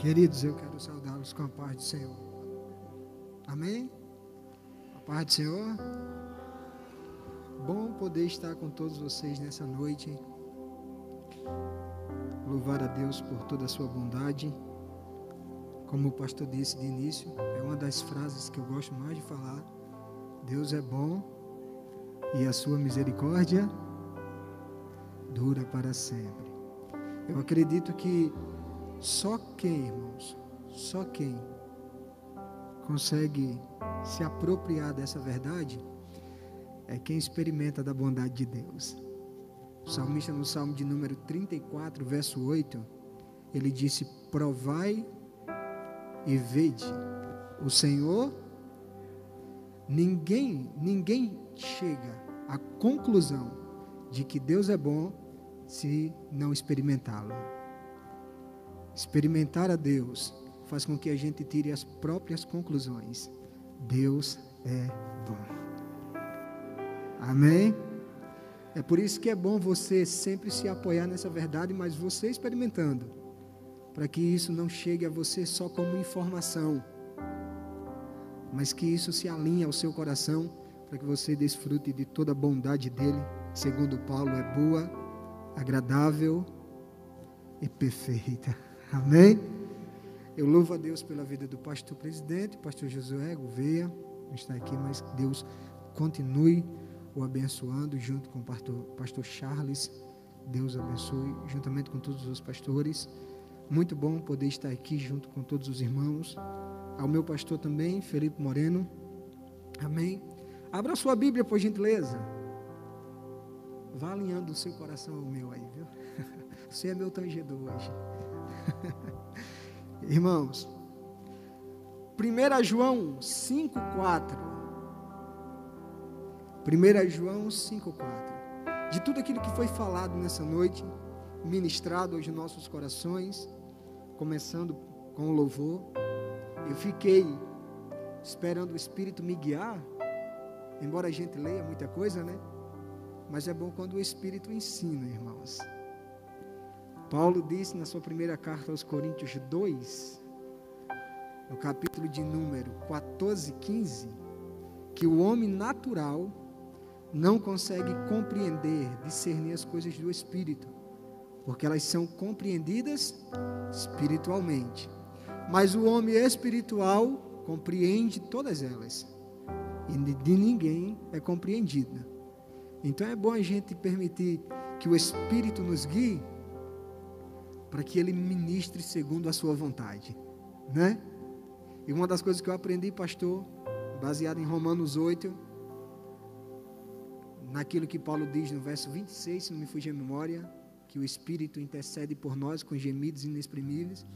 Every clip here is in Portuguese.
Queridos, eu quero saudá-los com a paz do Senhor. Amém? A paz do Senhor. Bom poder estar com todos vocês nessa noite. Louvar a Deus por toda a sua bondade. Como o pastor disse de início, é uma das frases que eu gosto mais de falar. Deus é bom e a sua misericórdia dura para sempre. Eu acredito que só quem, irmãos, só quem consegue se apropriar dessa verdade é quem experimenta da bondade de Deus. O salmista, no salmo de número 34, verso 8, ele disse: Provai e vede, o Senhor, ninguém, ninguém chega à conclusão de que Deus é bom se não experimentá-lo. Experimentar a Deus faz com que a gente tire as próprias conclusões. Deus é bom. Amém? É por isso que é bom você sempre se apoiar nessa verdade, mas você experimentando, para que isso não chegue a você só como informação, mas que isso se alinhe ao seu coração, para que você desfrute de toda a bondade dele, segundo Paulo, é boa, agradável e perfeita. Amém? Eu louvo a Deus pela vida do pastor presidente, pastor Josué Gouveia, não está aqui, mas Deus continue o abençoando junto com o pastor, pastor Charles. Deus abençoe, juntamente com todos os pastores. Muito bom poder estar aqui junto com todos os irmãos. Ao meu pastor também, Felipe Moreno. Amém. Abra sua Bíblia, por gentileza. Vá alinhando o seu coração ao meu aí, viu? Você é meu tangedor hoje. Irmãos, 1 João 5,4. 1 João 5,4. De tudo aquilo que foi falado nessa noite, ministrado aos nossos corações, começando com o louvor, eu fiquei esperando o Espírito me guiar, embora a gente leia muita coisa, né? Mas é bom quando o Espírito ensina, irmãos. Paulo disse na sua primeira carta aos Coríntios 2, no capítulo de número 14, 15, que o homem natural não consegue compreender, discernir as coisas do Espírito, porque elas são compreendidas espiritualmente. Mas o homem espiritual compreende todas elas, e de ninguém é compreendida. Então é bom a gente permitir que o Espírito nos guie para que ele ministre segundo a sua vontade, né? E uma das coisas que eu aprendi, pastor, baseado em Romanos 8, naquilo que Paulo diz no verso 26, se não me fugir a memória, que o Espírito intercede por nós com gemidos inexprimíveis.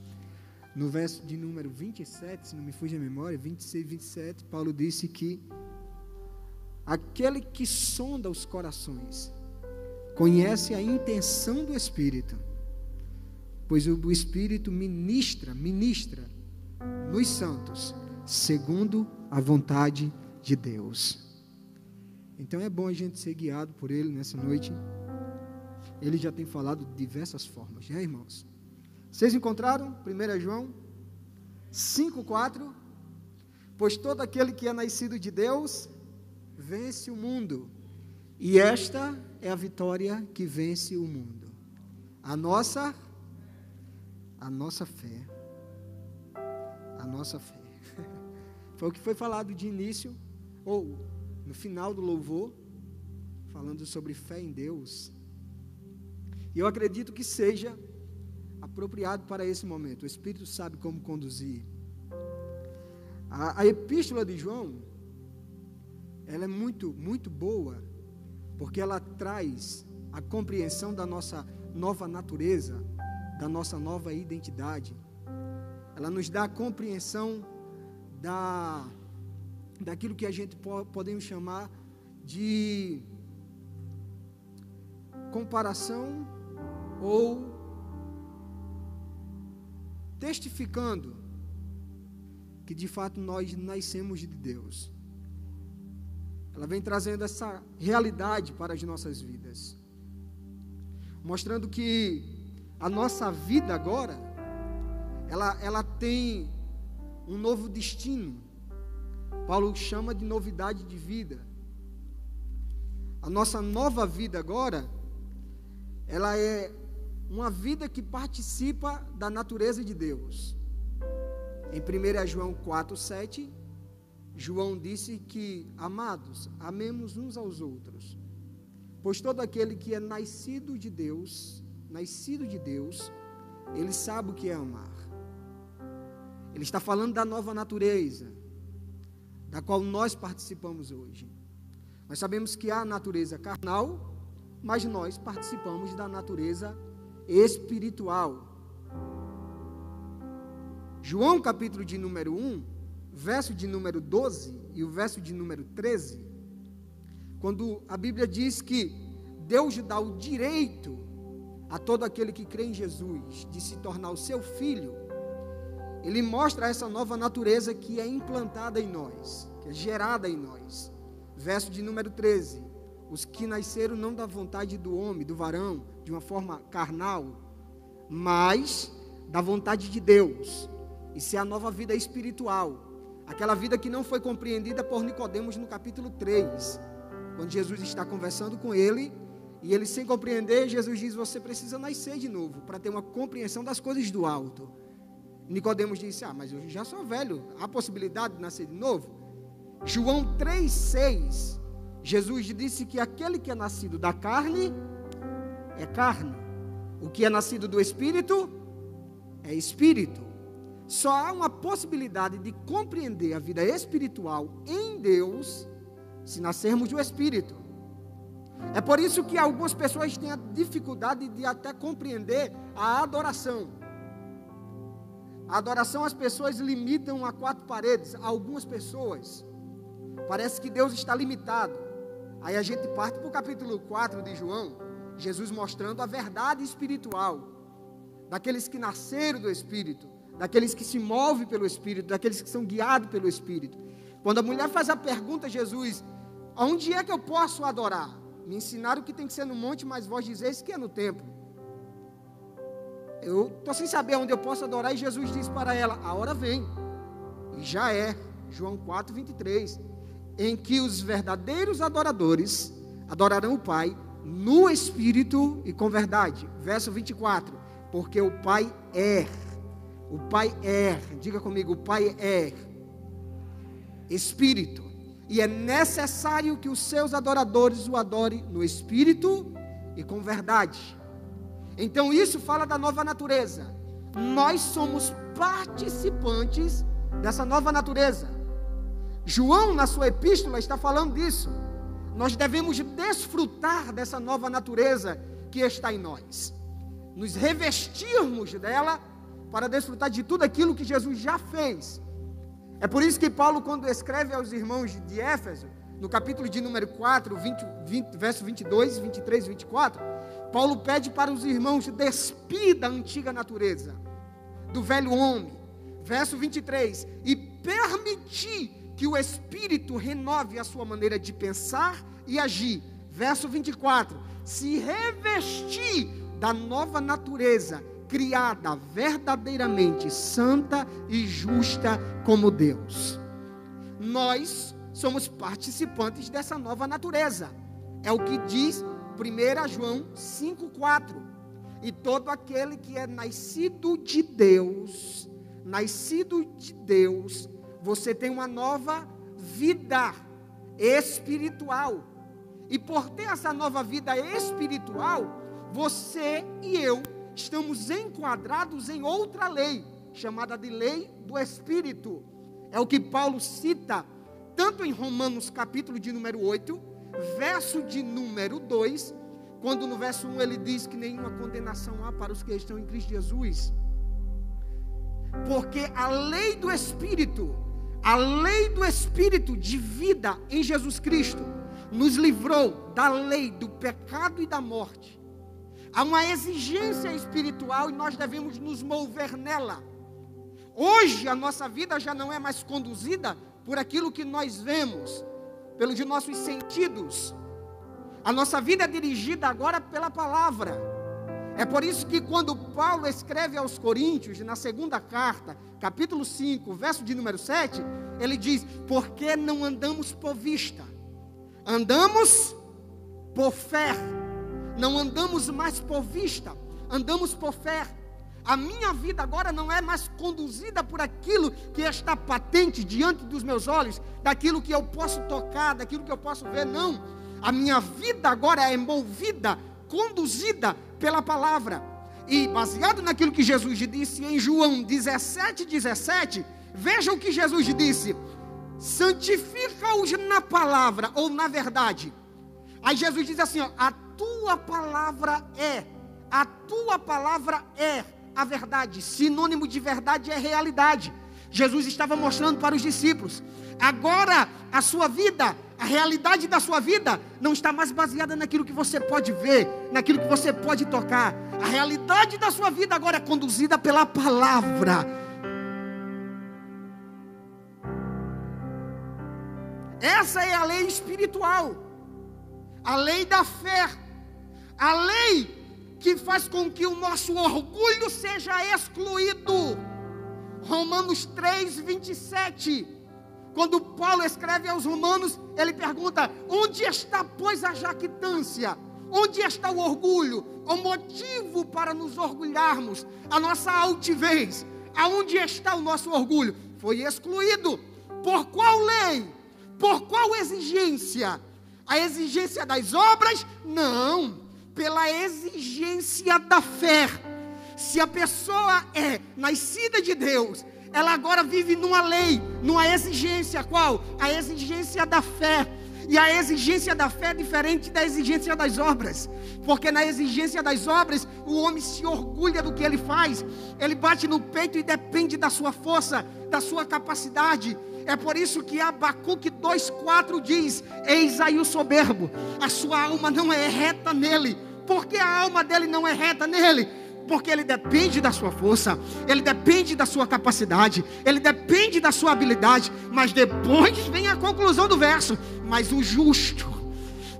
No verso de número 27, se não me fugir a memória, 26, 27, Paulo disse que aquele que sonda os corações conhece a intenção do Espírito pois o Espírito ministra, ministra nos santos, segundo a vontade de Deus. Então é bom a gente ser guiado por Ele nessa noite. Ele já tem falado de diversas formas, né, irmãos? Vocês encontraram 1 João 5,4? Pois todo aquele que é nascido de Deus vence o mundo, e esta é a vitória que vence o mundo. A nossa a nossa fé. A nossa fé. Foi o que foi falado de início, ou no final do louvor, falando sobre fé em Deus. E eu acredito que seja apropriado para esse momento. O Espírito sabe como conduzir. A, a epístola de João, ela é muito, muito boa, porque ela traz a compreensão da nossa nova natureza, da nossa nova identidade. Ela nos dá a compreensão da, daquilo que a gente po podemos chamar de comparação ou testificando que de fato nós nascemos de Deus. Ela vem trazendo essa realidade para as nossas vidas, mostrando que a nossa vida agora ela, ela tem um novo destino. Paulo chama de novidade de vida. A nossa nova vida agora, ela é uma vida que participa da natureza de Deus. Em 1 João 4, 7, João disse que, amados, amemos uns aos outros, pois todo aquele que é nascido de Deus, nascido de Deus, ele sabe o que é amar. Ele está falando da nova natureza, da qual nós participamos hoje. Nós sabemos que há natureza carnal, mas nós participamos da natureza espiritual. João, capítulo de número 1, verso de número 12 e o verso de número 13, quando a Bíblia diz que Deus dá o direito a todo aquele que crê em Jesus de se tornar o seu filho, ele mostra essa nova natureza que é implantada em nós, que é gerada em nós. Verso de número 13: Os que nasceram não da vontade do homem, do varão, de uma forma carnal, mas da vontade de Deus. Isso é a nova vida espiritual. Aquela vida que não foi compreendida por Nicodemos no capítulo 3, quando Jesus está conversando com ele, e ele sem compreender, Jesus diz: "Você precisa nascer de novo para ter uma compreensão das coisas do alto". Nicodemos disse: "Ah, mas eu já sou velho, há possibilidade de nascer de novo?" João 3:6, Jesus disse que aquele que é nascido da carne é carne. O que é nascido do espírito é espírito. Só há uma possibilidade de compreender a vida espiritual em Deus se nascermos do espírito. É por isso que algumas pessoas têm a dificuldade de até compreender a adoração. A adoração as pessoas limitam a quatro paredes. Algumas pessoas parece que Deus está limitado. Aí a gente parte para o capítulo 4 de João, Jesus mostrando a verdade espiritual daqueles que nasceram do Espírito, daqueles que se movem pelo Espírito, daqueles que são guiados pelo Espírito. Quando a mulher faz a pergunta a Jesus, aonde é que eu posso adorar? Me ensinaram que tem que ser no monte, mas vós dizeis que é no templo. Eu estou sem saber onde eu posso adorar, e Jesus diz para ela: a hora vem, e já é, João 4, 23, em que os verdadeiros adoradores adorarão o Pai no espírito e com verdade. Verso 24: Porque o Pai é, o Pai é, diga comigo, o Pai é espírito, e é necessário que os seus adoradores o adorem no espírito e com verdade. Então isso fala da nova natureza. Nós somos participantes dessa nova natureza. João, na sua epístola, está falando disso. Nós devemos desfrutar dessa nova natureza que está em nós, nos revestirmos dela para desfrutar de tudo aquilo que Jesus já fez. É por isso que Paulo, quando escreve aos irmãos de Éfeso, no capítulo de número 4, 20, 20, verso 22, 23 e 24, Paulo pede para os irmãos despir da antiga natureza, do velho homem. Verso 23, e permitir que o Espírito renove a sua maneira de pensar e agir. Verso 24: se revestir da nova natureza, criada verdadeiramente santa e justa como Deus. Nós somos participantes dessa nova natureza. É o que diz 1 João 5,4. E todo aquele que é nascido de Deus, nascido de Deus, você tem uma nova vida espiritual. E por ter essa nova vida espiritual, você e eu estamos enquadrados em outra lei, chamada de lei do Espírito. É o que Paulo cita tanto em Romanos capítulo de número 8, verso de número 2, quando no verso 1 ele diz que nenhuma condenação há para os que estão em Cristo Jesus. Porque a lei do Espírito a lei do Espírito de vida em Jesus Cristo nos livrou da lei do pecado e da morte. Há uma exigência espiritual e nós devemos nos mover nela. Hoje a nossa vida já não é mais conduzida por aquilo que nós vemos, pelos nossos sentidos. A nossa vida é dirigida agora pela palavra. É por isso que quando Paulo escreve aos Coríntios, na segunda carta, capítulo 5, verso de número 7, ele diz: Porque não andamos por vista, andamos por fé. Não andamos mais por vista, andamos por fé. A minha vida agora não é mais conduzida por aquilo que está patente diante dos meus olhos, daquilo que eu posso tocar, daquilo que eu posso ver, não. A minha vida agora é movida, conduzida pela palavra. E baseado naquilo que Jesus disse em João 17, 17, veja o que Jesus disse: santifica-os na palavra ou na verdade. Aí Jesus diz assim: ó, a tua palavra é, a tua palavra é a verdade. Sinônimo de verdade é realidade. Jesus estava mostrando para os discípulos. Agora a sua vida a realidade da sua vida não está mais baseada naquilo que você pode ver, naquilo que você pode tocar. A realidade da sua vida agora é conduzida pela palavra. Essa é a lei espiritual, a lei da fé, a lei que faz com que o nosso orgulho seja excluído. Romanos 3, 27. Quando Paulo escreve aos Romanos, ele pergunta: onde está, pois, a jactância? Onde está o orgulho? O motivo para nos orgulharmos, a nossa altivez. Aonde está o nosso orgulho? Foi excluído. Por qual lei? Por qual exigência? A exigência das obras? Não. Pela exigência da fé. Se a pessoa é nascida de Deus, ela agora vive numa lei, numa exigência, qual? A exigência da fé. E a exigência da fé é diferente da exigência das obras. Porque na exigência das obras, o homem se orgulha do que ele faz. Ele bate no peito e depende da sua força, da sua capacidade. É por isso que Abacuque 2,4 diz: Eis aí o soberbo, a sua alma não é reta nele. Porque a alma dele não é reta nele? porque ele depende da sua força, ele depende da sua capacidade, ele depende da sua habilidade, mas depois vem a conclusão do verso: mas o justo,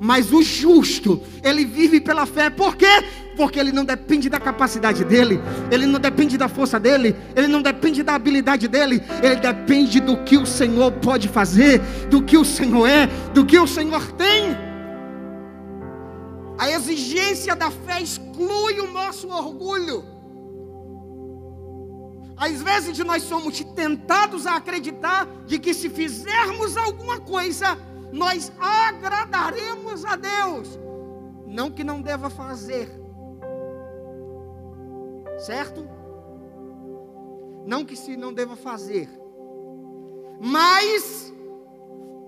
mas o justo, ele vive pela fé, por quê? Porque ele não depende da capacidade dele, ele não depende da força dele, ele não depende da habilidade dele, ele depende do que o Senhor pode fazer, do que o Senhor é, do que o Senhor tem. A exigência da fé exclui o nosso orgulho. Às vezes nós somos tentados a acreditar de que se fizermos alguma coisa, nós agradaremos a Deus. Não que não deva fazer. Certo? Não que se não deva fazer. Mas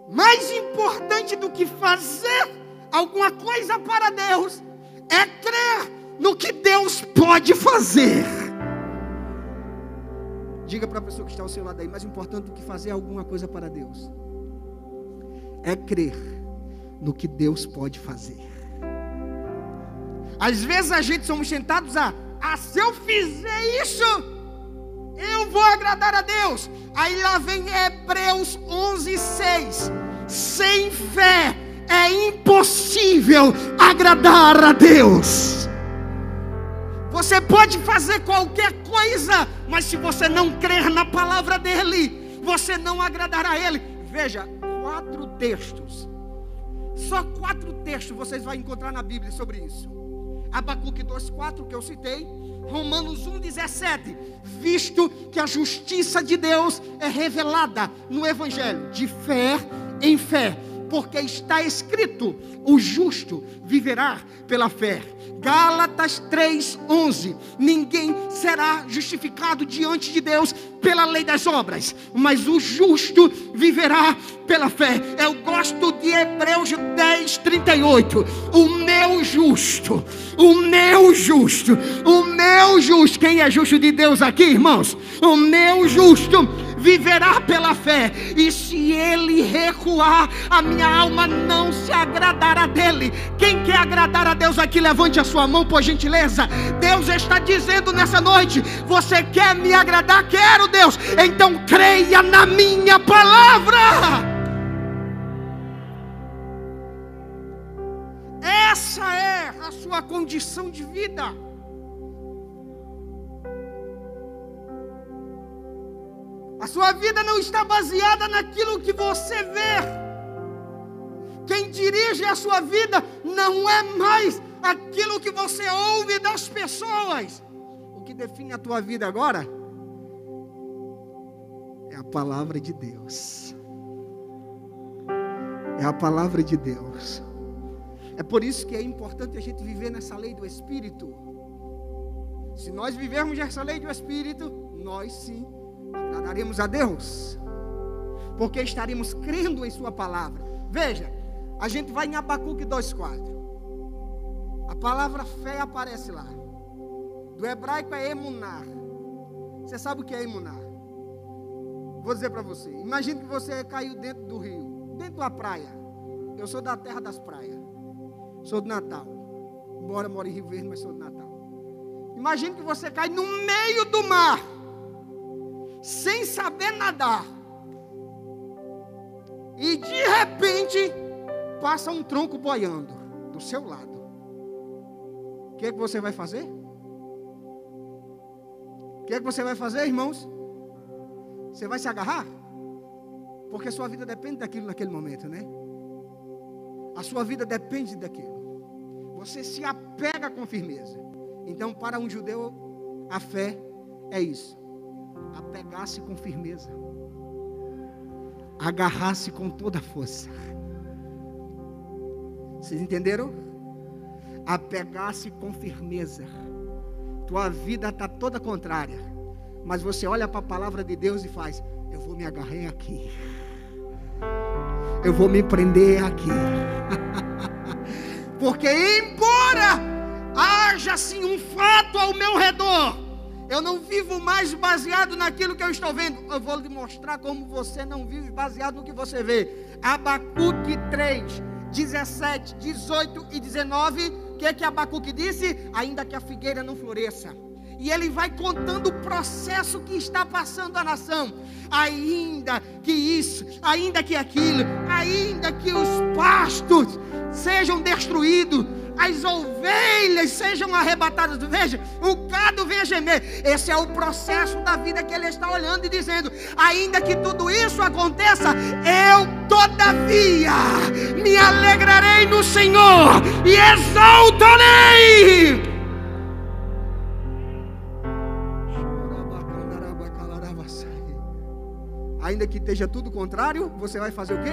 mais importante do que fazer alguma coisa para Deus, é crer no que Deus pode fazer. Diga para a pessoa que está ao seu lado aí, mais importante do que fazer alguma coisa para Deus, é crer no que Deus pode fazer. Às vezes a gente somos tentados a, ah, se eu fizer isso, eu vou agradar a Deus. Aí lá vem Hebreus 11, 6. Sem fé é impossível agradar a Deus. Você pode fazer qualquer coisa, mas se você não crer na palavra dele, você não agradará a ele. Veja, quatro textos. Só quatro textos vocês vão encontrar na Bíblia sobre isso. Abacuque 2,4 que eu citei, Romanos 1,17. Visto que a justiça de Deus é revelada no Evangelho, de fé em fé porque está escrito: o justo viverá pela fé. Gálatas 3:11. Ninguém será justificado diante de Deus pela lei das obras, mas o justo viverá pela fé. Eu gosto de Hebreus 10:38. O meu justo, o meu justo, o meu justo. Quem é justo de Deus aqui, irmãos? O meu justo viverá pela fé. E se ele recuar, a minha alma não se agradará dele. Quem quer agradar a Deus aqui, levante a sua mão, por gentileza. Deus está dizendo nessa noite: Você quer me agradar? Quero, Deus. Então creia na minha palavra. Essa é a sua condição de vida. A sua vida não está baseada naquilo que você vê. Quem dirige a sua vida não é mais aquilo que você ouve das pessoas. O que define a tua vida agora é a palavra de Deus. É a palavra de Deus. É por isso que é importante a gente viver nessa lei do Espírito. Se nós vivermos essa lei do Espírito, nós sim agradaremos a Deus, porque estaremos crendo em Sua palavra. Veja, a gente vai em Abacuque 2,4. A palavra fé aparece lá. Do hebraico é emunar. Você sabe o que é emunar? Vou dizer para você. Imagine que você caiu dentro do rio, dentro da praia. Eu sou da terra das praias. Sou de Natal. Embora moro em Rio Verde, mas sou de Natal. Imagine que você cai no meio do mar sem saber nadar. E de repente passa um tronco boiando do seu lado. O que é que você vai fazer? O que é que você vai fazer, irmãos? Você vai se agarrar? Porque a sua vida depende daquilo naquele momento, né? A sua vida depende daquilo. Você se apega com firmeza. Então, para um judeu, a fé é isso apegar-se com firmeza, agarrar-se com toda a força. Vocês entenderam? Apegar-se com firmeza. Tua vida está toda contrária, mas você olha para a palavra de Deus e faz: Eu vou me agarrar aqui, eu vou me prender aqui, porque embora haja assim um fato ao meu redor, eu não vivo mais baseado naquilo que eu estou vendo. Eu vou lhe mostrar como você não vive baseado no que você vê. Abacuque 3, 17, 18 e 19. O que é que Abacuque disse? Ainda que a figueira não floresça. E ele vai contando o processo que está passando a nação. Ainda que isso, ainda que aquilo, ainda que os pastos sejam destruídos, as ovelhas sejam arrebatadas. Veja, o gado venha gemer. Esse é o processo da vida que ele está olhando e dizendo: ainda que tudo isso aconteça, eu todavia me alegrarei no Senhor e exaltarei. Ainda que esteja tudo contrário, você vai fazer o quê?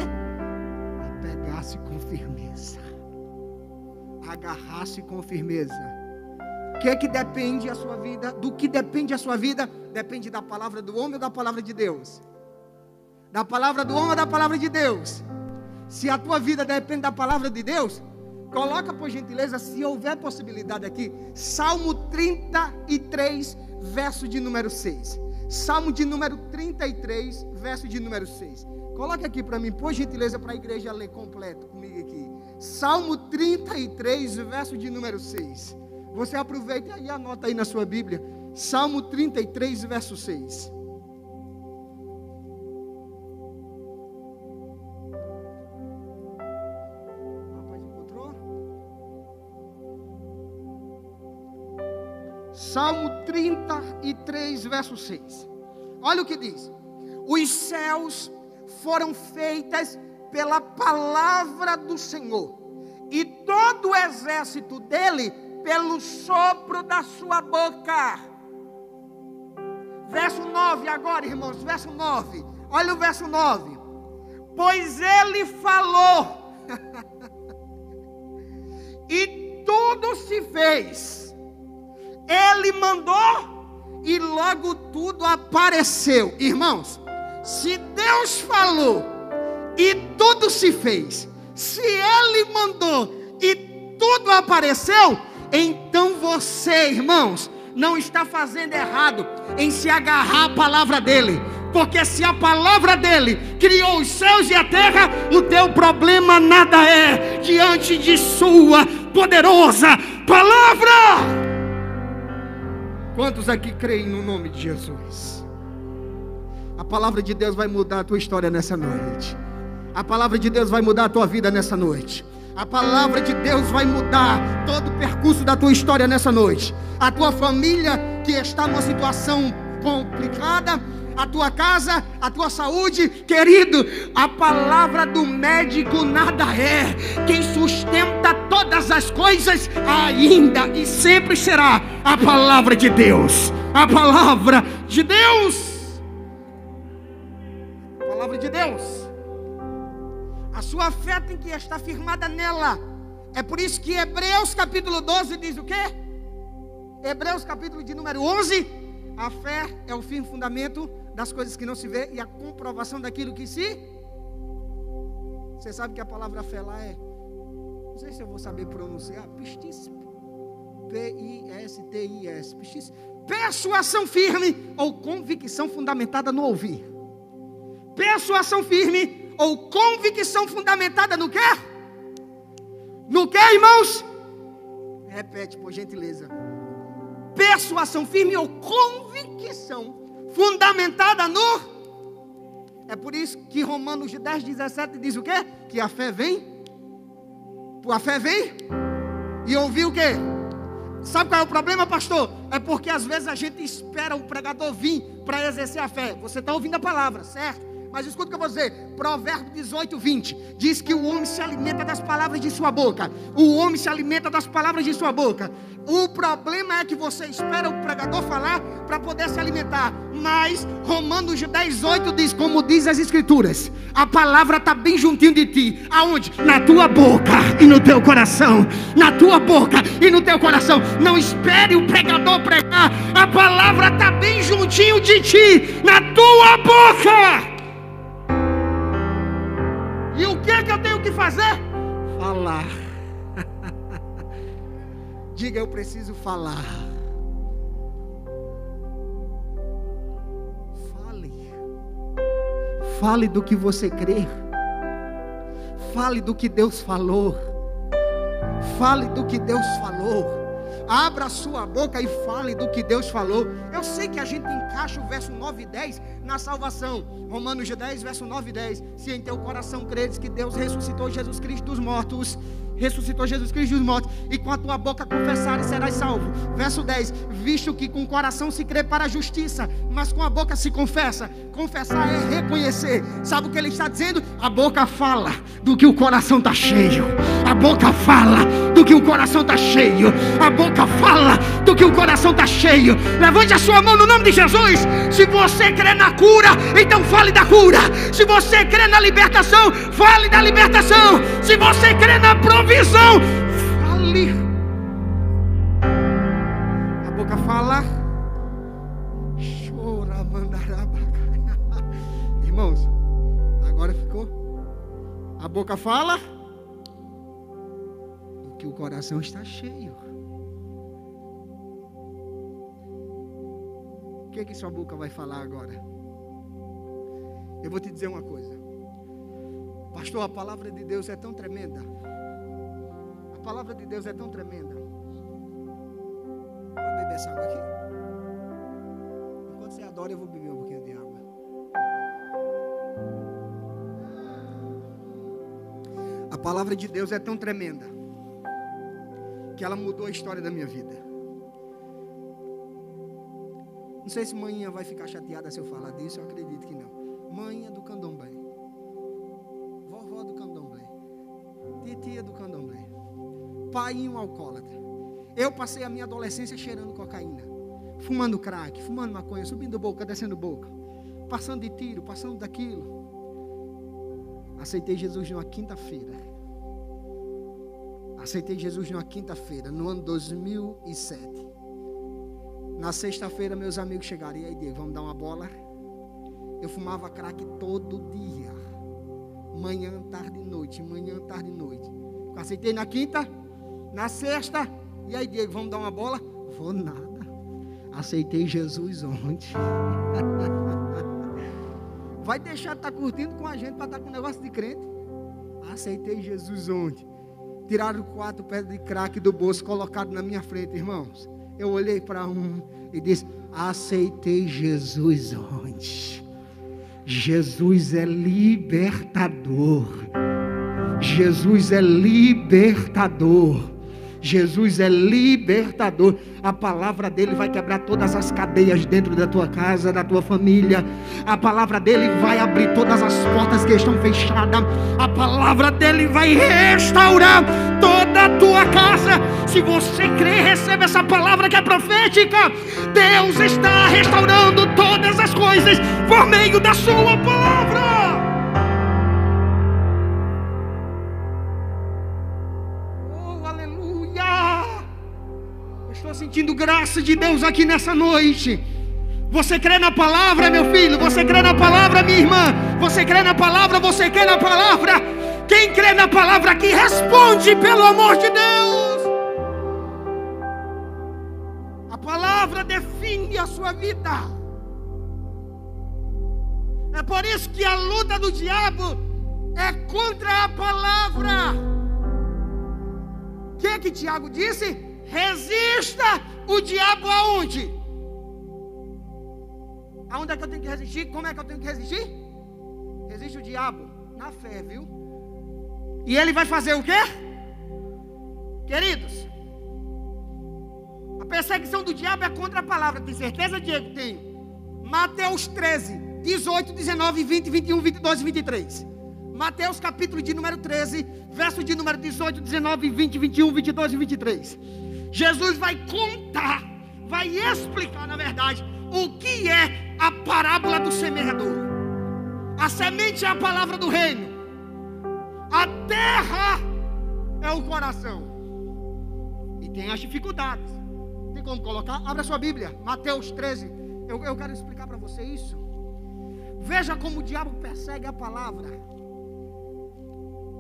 Apegar-se com firmeza agarrar-se com firmeza. O que é que depende a sua vida? Do que depende a sua vida? Depende da palavra do homem ou da palavra de Deus? Da palavra do homem ou da palavra de Deus? Se a tua vida depende da palavra de Deus, coloca por gentileza, se houver possibilidade aqui, Salmo 33, verso de número 6. Salmo de número 33, verso de número 6. Coloque aqui para mim, por gentileza, para a igreja ler completo comigo aqui. Salmo 33, verso de número 6. Você aproveita e anota aí na sua Bíblia. Salmo 33, verso 6. Salmo 33, verso 6. Olha o que diz: Os céus foram feitas pela palavra do Senhor, e todo o exército dele pelo sopro da sua boca. Verso 9 agora, irmãos, verso 9. Olha o verso 9. Pois ele falou, e tudo se fez. Ele mandou e logo tudo apareceu. Irmãos, se Deus falou e tudo se fez, se Ele mandou e tudo apareceu, então você, irmãos, não está fazendo errado em se agarrar à palavra dele. Porque se a palavra dele criou os céus e a terra, o teu problema nada é diante de sua poderosa palavra. Quantos aqui creem no nome de Jesus? A palavra de Deus vai mudar a tua história nessa noite. A palavra de Deus vai mudar a tua vida nessa noite. A palavra de Deus vai mudar todo o percurso da tua história nessa noite. A tua família que está numa situação complicada, a tua casa, a tua saúde. Querido, a palavra do médico nada é. Quem sustenta todas as coisas ainda e sempre será a palavra de Deus. A palavra de Deus. A palavra de Deus. A sua fé tem que estar firmada nela. É por isso que Hebreus capítulo 12 diz o quê? Hebreus capítulo de número 11, a fé é o fim fundamento das coisas que não se vê e a comprovação daquilo que se. Você sabe que a palavra fé lá é. Não sei se eu vou saber pronunciar. Pistis. P-I-S-T-I-S. Pistis. Persuasão firme ou convicção fundamentada no ouvir. Persuasão firme ou convicção fundamentada no quê? No quê, irmãos? Repete, por gentileza persuasão firme ou convicção fundamentada no. É por isso que Romanos 10, 17 diz o quê? Que a fé vem. A fé vem. E ouvir o quê? Sabe qual é o problema, pastor? É porque às vezes a gente espera o pregador vir para exercer a fé. Você está ouvindo a palavra, certo? Mas escuta o que eu vou dizer. Provérbio 18, 20. Diz que o homem se alimenta das palavras de sua boca. O homem se alimenta das palavras de sua boca. O problema é que você espera o pregador falar para poder se alimentar. Mas Romanos 10, 8 diz, como diz as escrituras, a palavra está bem juntinho de ti. Aonde? Na tua boca e no teu coração. Na tua boca e no teu coração. Não espere o pregador pregar. A palavra está bem juntinho de ti. Na tua boca. E o que é que eu tenho que fazer? Falar. Diga, eu preciso falar. Fale. Fale do que você crê. Fale do que Deus falou. Fale do que Deus falou. Abra sua boca e fale do que Deus falou. Eu sei que a gente encaixa o verso 9 e 10 na salvação. Romanos 10, verso 9 e 10. Se em teu coração credes que Deus ressuscitou Jesus Cristo dos mortos, ressuscitou Jesus Cristo dos mortos, e com a tua boca confessares serás salvo. Verso 10: Visto que com o coração se crê para a justiça, mas com a boca se confessa. Confessar é reconhecer. Sabe o que ele está dizendo? A boca fala do que o coração está cheio. A boca fala do que o coração está cheio. A boca fala do que o coração está cheio. Levante a sua mão no nome de Jesus. Se você crê na cura, então fale da cura. Se você crê na libertação, fale da libertação. Se você crê na provisão, fale. A boca fala. Chora, Irmãos, agora ficou. A boca fala coração está cheio. O que, é que sua boca vai falar agora? Eu vou te dizer uma coisa. Pastor, a palavra de Deus é tão tremenda. A palavra de Deus é tão tremenda. Vou beber essa água aqui. Enquanto você adora, eu vou beber um pouquinho de água. A palavra de Deus é tão tremenda que ela mudou a história da minha vida. Não sei se manhã vai ficar chateada se eu falar disso, eu acredito que não mãe do candomblé, vovó do candomblé, titia do candomblé, pai um alcoólatra. Eu passei a minha adolescência cheirando cocaína, fumando crack, fumando maconha, subindo boca, descendo boca, passando de tiro, passando daquilo. Aceitei Jesus numa quinta-feira. Aceitei Jesus numa quinta-feira, no ano 2007. Na sexta-feira, meus amigos chegaram. E aí, Diego, vamos dar uma bola? Eu fumava crack todo dia. Manhã, tarde e noite. Manhã, tarde e noite. Aceitei na quinta, na sexta. E aí, Diego, vamos dar uma bola? Vou nada. Aceitei Jesus ontem. Vai deixar de estar tá curtindo com a gente para estar tá com negócio de crente? Aceitei Jesus ontem. Tiraram quatro pedras de crack do bolso, colocado na minha frente, irmãos. Eu olhei para um e disse: Aceitei Jesus ontem. Jesus é libertador. Jesus é libertador. Jesus é libertador. A palavra dele vai quebrar todas as cadeias dentro da tua casa, da tua família. A palavra dele vai abrir todas as portas que estão fechadas. A palavra dele vai restaurar toda a tua casa. Se você crê, recebe essa palavra que é profética. Deus está restaurando todas as coisas por meio da sua palavra. Sentindo graça de Deus aqui nessa noite. Você crê na palavra, meu filho? Você crê na palavra, minha irmã? Você crê na palavra? Você crê na palavra? Quem crê na palavra aqui, responde pelo amor de Deus. A palavra define a sua vida. É por isso que a luta do diabo é contra a palavra. O que é que Tiago disse? Resista o diabo aonde? Aonde é que eu tenho que resistir? Como é que eu tenho que resistir? Resiste o diabo na fé, viu? E ele vai fazer o quê? Queridos, a perseguição do diabo é contra a palavra. Tem certeza, Diego? Tenho. Mateus 13, 18, 19, 20, 21, 22 e 23. Mateus capítulo de número 13, verso de número 18, 19, 20, 21, 22 e 23. Jesus vai contar, vai explicar, na verdade, o que é a parábola do semeador. A semente é a palavra do reino, a terra é o coração, e tem as dificuldades. Tem como colocar? Abra sua Bíblia, Mateus 13. Eu, eu quero explicar para você isso. Veja como o diabo persegue a palavra.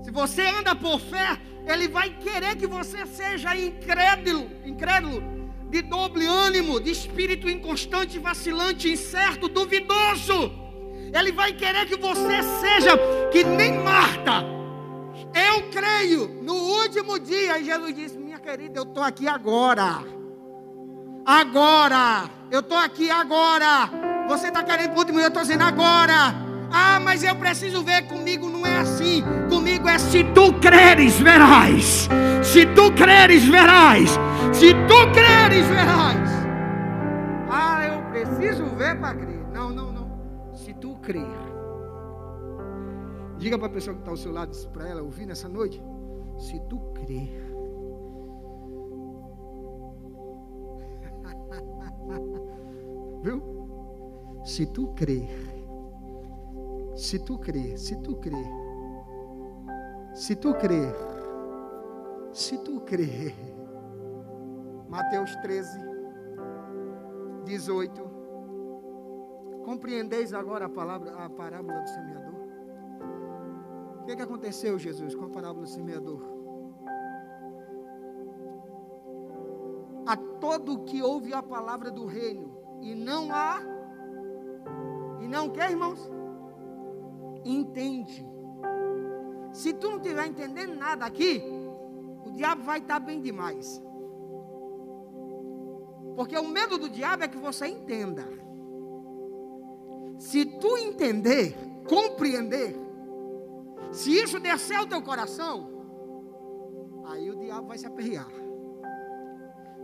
Se você anda por fé, ele vai querer que você seja incrédulo, incrédulo, de doble ânimo, de espírito inconstante, vacilante, incerto, duvidoso. Ele vai querer que você seja que nem Marta. Eu creio no último dia. E Jesus disse: Minha querida, eu estou aqui agora. Agora. Eu estou aqui agora. Você está querendo o último eu estou dizendo agora. Ah, mas eu preciso ver comigo, não é assim. Comigo é se tu creres, verás. Se tu creres, verás. Se tu creres, verás. Ah, eu preciso ver para crer. Não, não, não. Se tu crer. Diga para a pessoa que está ao seu lado, para ela ouvir nessa noite. Se tu crer. Viu? Se tu crer se tu crer, se tu crer, se tu crer, se tu crer. Mateus 13, 18. Compreendeis agora a palavra, a parábola do semeador? O que, que aconteceu, Jesus, com a parábola do semeador? A todo que ouve a palavra do reino e não há, e não quer, irmãos? Entende. Se tu não estiver entendendo nada aqui, o diabo vai estar bem demais. Porque o medo do diabo é que você entenda. Se tu entender, compreender, se isso descer ao teu coração, aí o diabo vai se aperrear.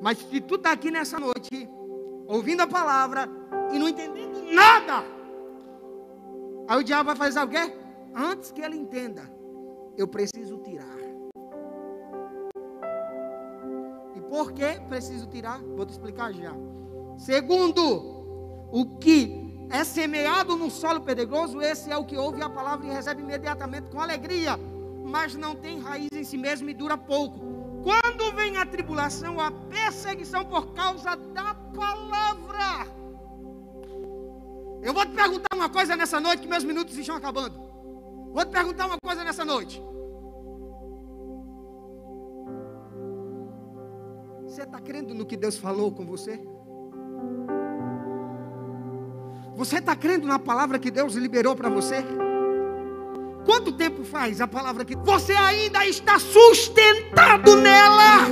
Mas se tu está aqui nessa noite, ouvindo a palavra e não entendendo nada, Aí o diabo vai fazer o quê? Antes que ele entenda, eu preciso tirar. E por que preciso tirar? Vou te explicar já. Segundo, o que é semeado no solo pedregoso, esse é o que ouve a palavra e recebe imediatamente com alegria, mas não tem raiz em si mesmo e dura pouco. Quando vem a tribulação, a perseguição por causa da palavra, eu vou te perguntar uma coisa nessa noite, que meus minutos estão acabando. Vou te perguntar uma coisa nessa noite. Você está crendo no que Deus falou com você? Você está crendo na palavra que Deus liberou para você? Quanto tempo faz a palavra que você ainda está sustentado nela?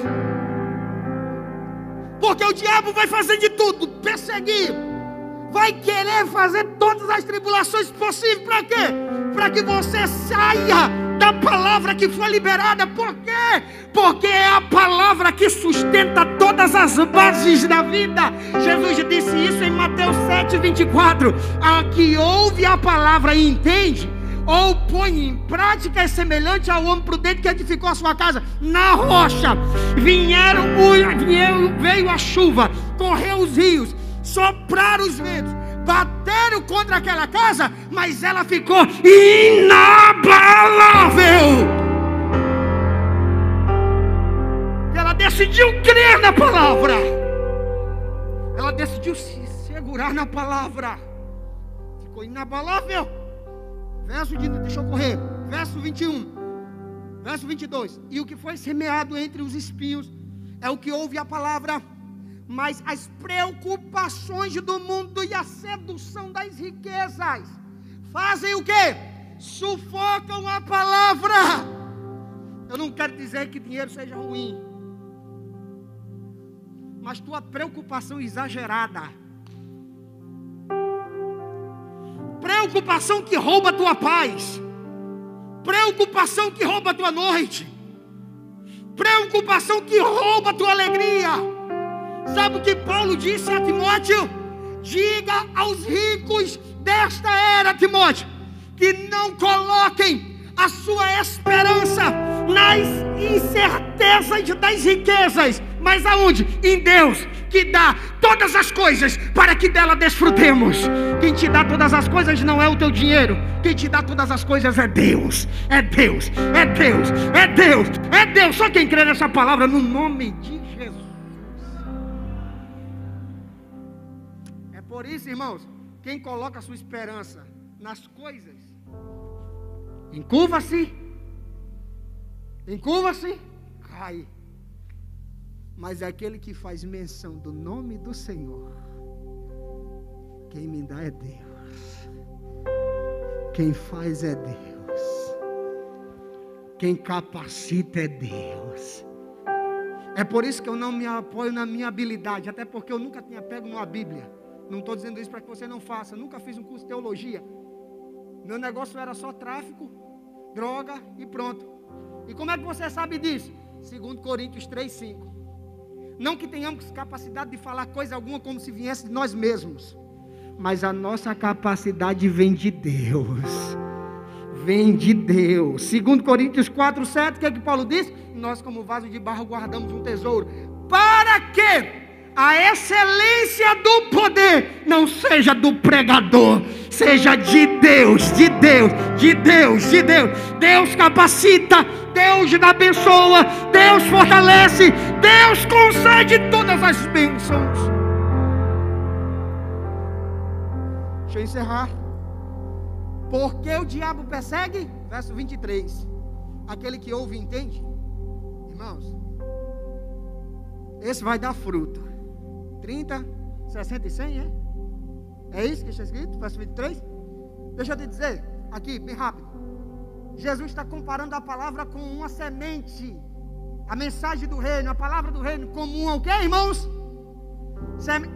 Porque o diabo vai fazer de tudo, perseguir, vai querer fazer todas as tribulações possíveis para quê? Para que você saia da palavra que foi liberada. Por quê? Porque é a palavra que sustenta todas as bases da vida. Jesus disse isso em Mateus 7, 24. A que ouve a palavra e entende, ou põe em prática é semelhante ao homem prudente que edificou a sua casa na rocha. Vieram, veio a chuva, correu os rios, sopraram os ventos bateram contra aquela casa, mas ela ficou inabalável. Ela decidiu crer na palavra. Ela decidiu se segurar na palavra. Ficou inabalável. Verso de, deixa eu correr. Verso 21. Verso 22. E o que foi semeado entre os espinhos é o que ouve a palavra mas as preocupações do mundo e a sedução das riquezas fazem o que? Sufocam a palavra. Eu não quero dizer que dinheiro seja ruim, mas tua preocupação exagerada, preocupação que rouba tua paz, preocupação que rouba tua noite, preocupação que rouba tua alegria Sabe o que Paulo disse a Timóteo? Diga aos ricos desta era, Timóteo, que não coloquem a sua esperança nas incertezas das riquezas, mas aonde? Em Deus, que dá todas as coisas para que dela desfrutemos. Quem te dá todas as coisas não é o teu dinheiro, quem te dá todas as coisas é Deus, é Deus, é Deus, é Deus, é Deus. Só quem crê nessa palavra no nome de isso, irmãos, quem coloca a sua esperança nas coisas, encurva-se, encurva-se, cai. Mas aquele que faz menção do nome do Senhor, quem me dá é Deus, quem faz é Deus, quem capacita é Deus. É por isso que eu não me apoio na minha habilidade, até porque eu nunca tinha pego numa Bíblia. Não estou dizendo isso para que você não faça. Nunca fiz um curso de teologia. Meu negócio era só tráfico, droga e pronto. E como é que você sabe disso? Segundo Coríntios 3:5. Não que tenhamos capacidade de falar coisa alguma como se viesse de nós mesmos, mas a nossa capacidade vem de Deus. Vem de Deus. Segundo Coríntios 4:7, o que é que Paulo diz? Nós como vaso de barro guardamos um tesouro. Para quê? A excelência do poder não seja do pregador, seja de Deus, de Deus, de Deus, de Deus. Deus capacita, Deus abençoa, Deus fortalece, Deus concede todas as bênçãos. Deixa eu encerrar. Porque o diabo persegue? Verso 23. Aquele que ouve entende. Irmãos, esse vai dar fruto. 30, 60 e 100, é? É isso que está escrito? Verso 23? Deixa eu te dizer, aqui, bem rápido. Jesus está comparando a palavra com uma semente. A mensagem do reino, a palavra do reino, comum ao que, irmãos?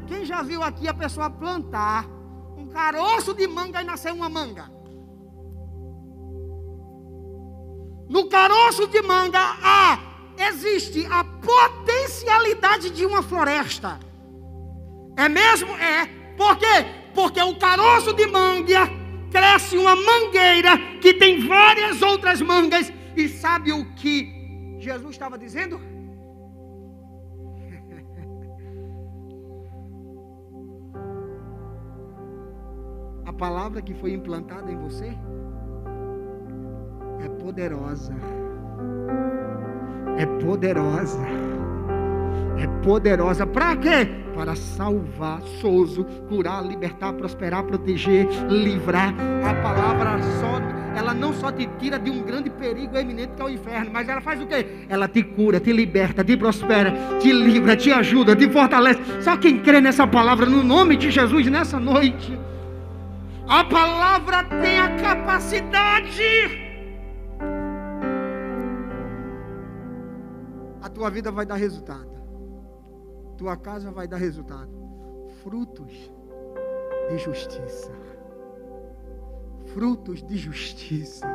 Quem já viu aqui a pessoa plantar um caroço de manga e nascer uma manga? No caroço de manga há, existe a potencialidade de uma floresta. É mesmo? É. Por quê? Porque o caroço de manga cresce uma mangueira que tem várias outras mangas. E sabe o que Jesus estava dizendo? A palavra que foi implantada em você é poderosa. É poderosa. É poderosa. Para quê? Para salvar, sozo, curar, libertar, prosperar, proteger, livrar. A palavra só, ela não só te tira de um grande perigo eminente que é o inferno, mas ela faz o quê? Ela te cura, te liberta, te prospera, te livra, te ajuda, te fortalece. Só quem crê nessa palavra no nome de Jesus nessa noite. A palavra tem a capacidade. A tua vida vai dar resultado tua casa vai dar resultado. Frutos de justiça. Frutos de justiça.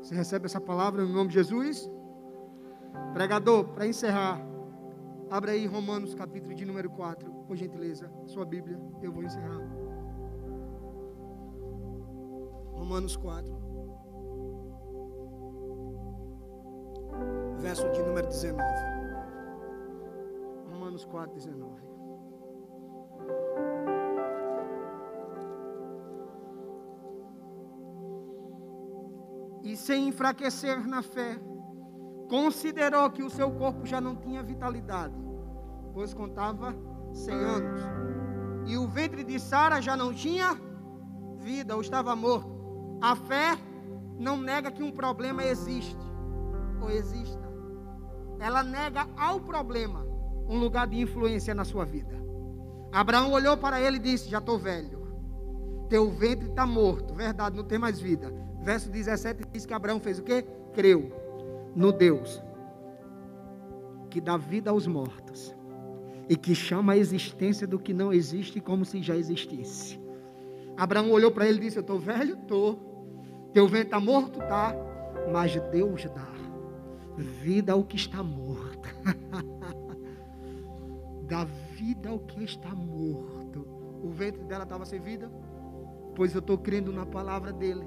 Você recebe essa palavra no nome de Jesus? Pregador, para encerrar, abre aí Romanos capítulo de número 4, por gentileza, sua Bíblia, eu vou encerrar. Romanos 4, verso de número 19. Romanos 4, 19. E sem enfraquecer na fé, considerou que o seu corpo já não tinha vitalidade, pois contava 100 anos. E o ventre de Sara já não tinha vida, ou estava morto. A fé não nega que um problema existe ou exista. Ela nega ao problema um lugar de influência na sua vida. Abraão olhou para ele e disse: Já estou velho. Teu ventre está morto. Verdade, não tem mais vida. Verso 17 diz que Abraão fez o quê? Creu no Deus que dá vida aos mortos e que chama a existência do que não existe como se já existisse. Abraão olhou para ele e disse: Eu estou velho? Estou. Teu vento está morto? Tá. Mas Deus dá vida ao que está morto. dá vida ao que está morto. O ventre dela estava sem vida? Pois eu estou crendo na palavra dele.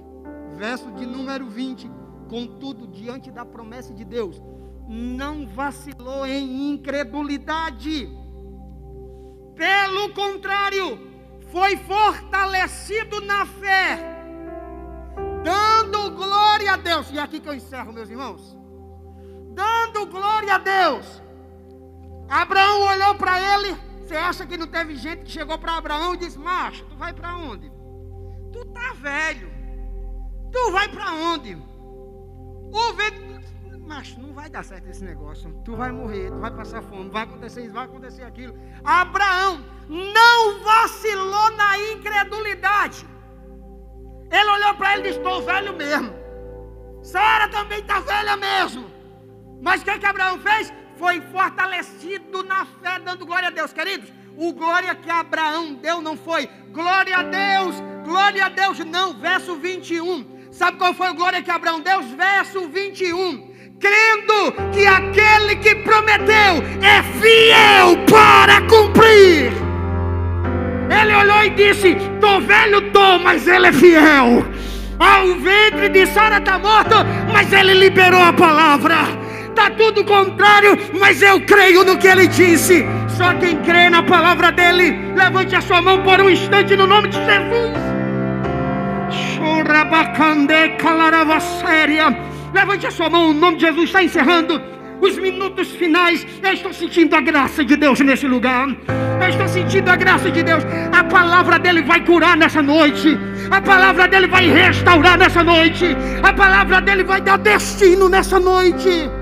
Verso de número 20. Contudo, diante da promessa de Deus, não vacilou em incredulidade. Pelo contrário, foi fortalecido na fé, dando glória a Deus. E é aqui que eu encerro, meus irmãos. Dando glória a Deus. Abraão olhou para ele. Você acha que não teve gente que chegou para Abraão e disse: Macho, tu vai para onde? Tu tá velho. Tu vai para onde? O vento, macho, não vai dar certo esse negócio. Tu vai morrer, tu vai passar fome, vai acontecer isso, vai acontecer aquilo. Abraão não vacilou na incredulidade. Ele olhou para ele e disse: Estou velho mesmo. Sara também está velha mesmo. Mas o que, que Abraão fez? Foi fortalecido na fé, dando glória a Deus, queridos. O glória que Abraão deu não foi glória a Deus, glória a Deus, não. Verso 21. Sabe qual foi a glória que Abraão deu? Verso 21. Crendo que aquele que prometeu é fiel para cumprir. Ele olhou e disse: Tô velho, tô, mas ele é fiel. Ah, o ventre de Sara está morto, mas ele liberou a palavra. Está tudo contrário, mas eu creio no que ele disse. Só quem crê na palavra dele, levante a sua mão por um instante no nome de Jesus. Levante a sua mão, o nome de Jesus está encerrando os minutos finais. Eu estou sentindo a graça de Deus nesse lugar. Eu estou sentindo a graça de Deus. A palavra dele vai curar nessa noite. A palavra dele vai restaurar nessa noite. A palavra dele vai dar destino nessa noite.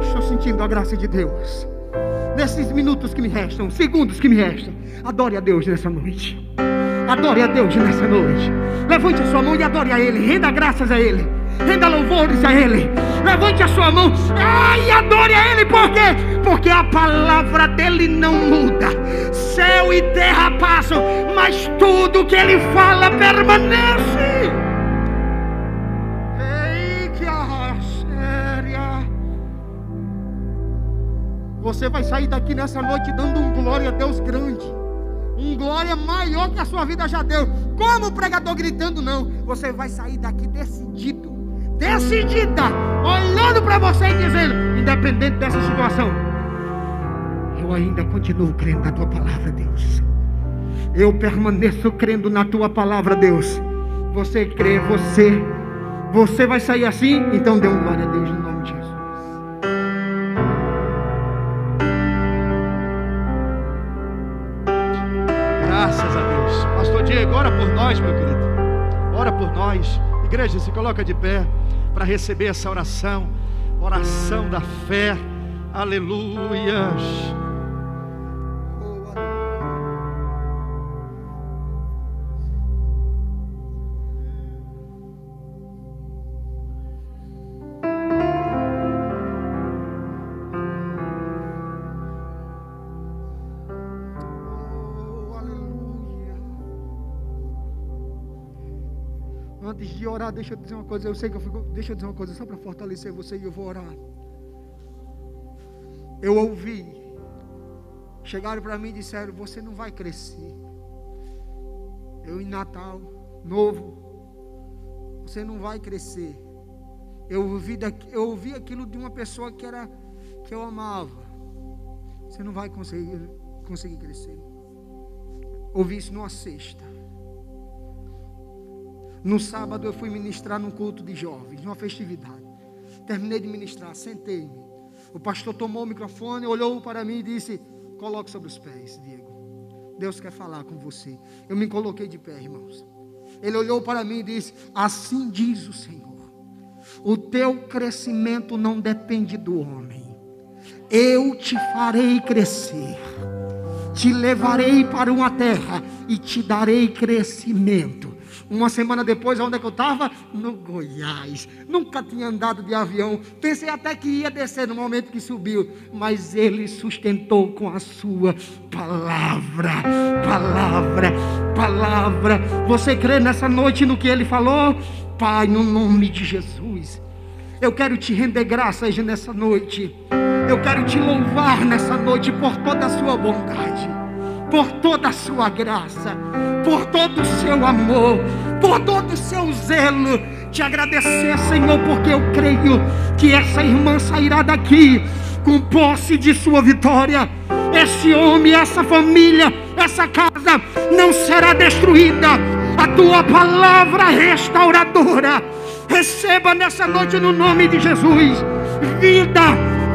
Estou sentindo a graça de Deus. Nesses minutos que me restam, segundos que me restam, adore a Deus nessa noite. Adore a Deus nessa noite. Levante a sua mão e adore a Ele. Renda graças a Ele. Renda louvores a Ele. Levante a sua mão e adore a Ele. Por quê? Porque a palavra dele não muda. Céu e terra passam, mas tudo que Ele fala permanece. Você vai sair daqui nessa noite dando um glória a Deus grande. Um glória maior que a sua vida já deu. Como o pregador gritando, não. Você vai sair daqui decidido. Decidida. Olhando para você e dizendo: independente dessa situação, eu ainda continuo crendo na tua palavra, Deus. Eu permaneço crendo na tua palavra, Deus. Você crê, você. Você vai sair assim? Então dê um glória a Deus por nós, meu querido. Ora por nós. Igreja, se coloca de pé para receber essa oração. Oração da fé. Aleluias. De orar, deixa eu dizer uma coisa. Eu sei que eu fico. Deixa eu dizer uma coisa só para fortalecer você e eu vou orar. Eu ouvi. Chegaram para mim e disseram: Você não vai crescer. Eu em Natal, novo. Você não vai crescer. Eu ouvi, daqui, eu ouvi aquilo de uma pessoa que era que eu amava. Você não vai conseguir, conseguir crescer. Ouvi isso numa sexta. No sábado eu fui ministrar num culto de jovens, numa festividade. Terminei de ministrar, sentei-me. O pastor tomou o microfone, olhou para mim e disse: Coloque sobre os pés, Diego. Deus quer falar com você. Eu me coloquei de pé, irmãos. Ele olhou para mim e disse: Assim diz o Senhor. O teu crescimento não depende do homem. Eu te farei crescer. Te levarei para uma terra e te darei crescimento. Uma semana depois, onde é que eu estava? No Goiás. Nunca tinha andado de avião. Pensei até que ia descer no momento que subiu. Mas ele sustentou com a sua palavra. Palavra, palavra. Você crê nessa noite no que ele falou? Pai, no nome de Jesus. Eu quero te render graças nessa noite. Eu quero te louvar nessa noite por toda a sua bondade, por toda a sua graça por todo o seu amor, por todo o seu zelo. Te agradecer, Senhor, porque eu creio que essa irmã sairá daqui com posse de sua vitória. Esse homem, essa família, essa casa não será destruída. A tua palavra restauradora. Receba nessa noite no nome de Jesus vida,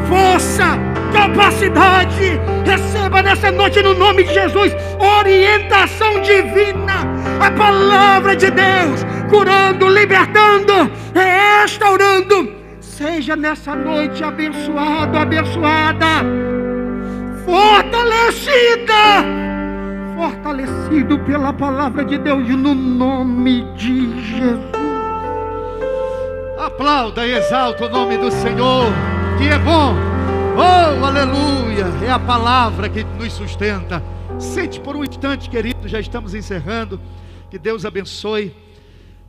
força, capacidade. Receba nessa noite no nome de Jesus orientação divina. A palavra de Deus curando, libertando, restaurando. Seja nessa noite abençoado, abençoada, fortalecida, fortalecido pela palavra de Deus no nome de Jesus. Aplauda e exalta o nome do Senhor, que é bom Oh, aleluia! É a palavra que nos sustenta. Sente por um instante, querido, já estamos encerrando. Que Deus abençoe.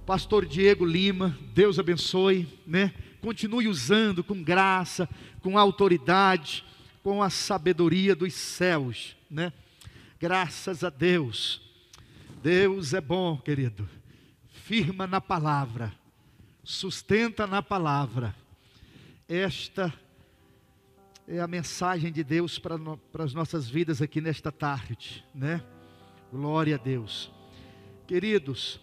Pastor Diego Lima, Deus abençoe, né? Continue usando com graça, com autoridade, com a sabedoria dos céus, né? Graças a Deus. Deus é bom, querido. Firma na palavra, sustenta na palavra. Esta é a mensagem de Deus para, no, para as nossas vidas aqui nesta tarde, né? Glória a Deus. Queridos,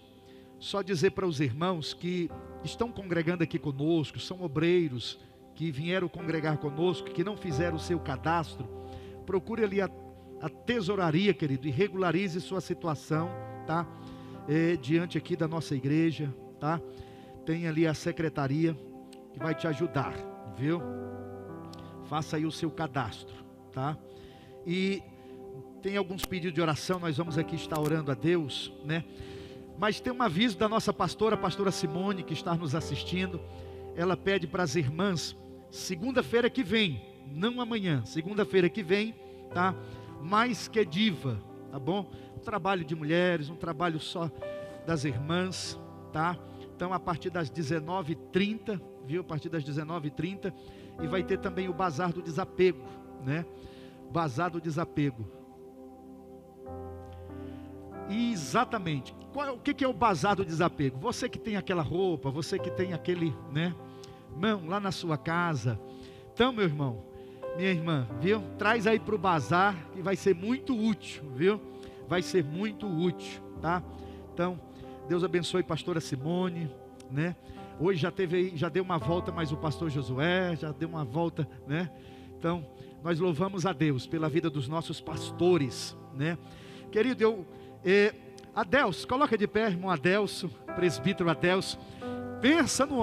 só dizer para os irmãos que estão congregando aqui conosco, são obreiros que vieram congregar conosco, que não fizeram o seu cadastro, procure ali a, a tesouraria, querido, e regularize sua situação, tá? É, diante aqui da nossa igreja, tá? Tem ali a secretaria que vai te ajudar, viu? Faça aí o seu cadastro, tá? E tem alguns pedidos de oração, nós vamos aqui estar orando a Deus, né? Mas tem um aviso da nossa pastora, a pastora Simone, que está nos assistindo. Ela pede para as irmãs, segunda-feira que vem, não amanhã, segunda-feira que vem, tá? Mais que diva, tá bom? Um trabalho de mulheres, um trabalho só das irmãs, tá? Então, a partir das 19h30, viu? A partir das 19h30 e vai ter também o bazar do desapego, né? Bazar do desapego. Exatamente. Qual, o que, que é o bazar do desapego? Você que tem aquela roupa, você que tem aquele, né? Mão lá na sua casa. Então, meu irmão, minha irmã, viu? Traz aí para o bazar que vai ser muito útil, viu? Vai ser muito útil, tá? Então, Deus abençoe pastora Simone, né? Hoje já teve já deu uma volta mais o pastor Josué, já deu uma volta, né? Então, nós louvamos a Deus pela vida dos nossos pastores, né? Querido, eu eh, Adelso, coloca de pé, irmão Adelso, presbítero Adelso. Pensa no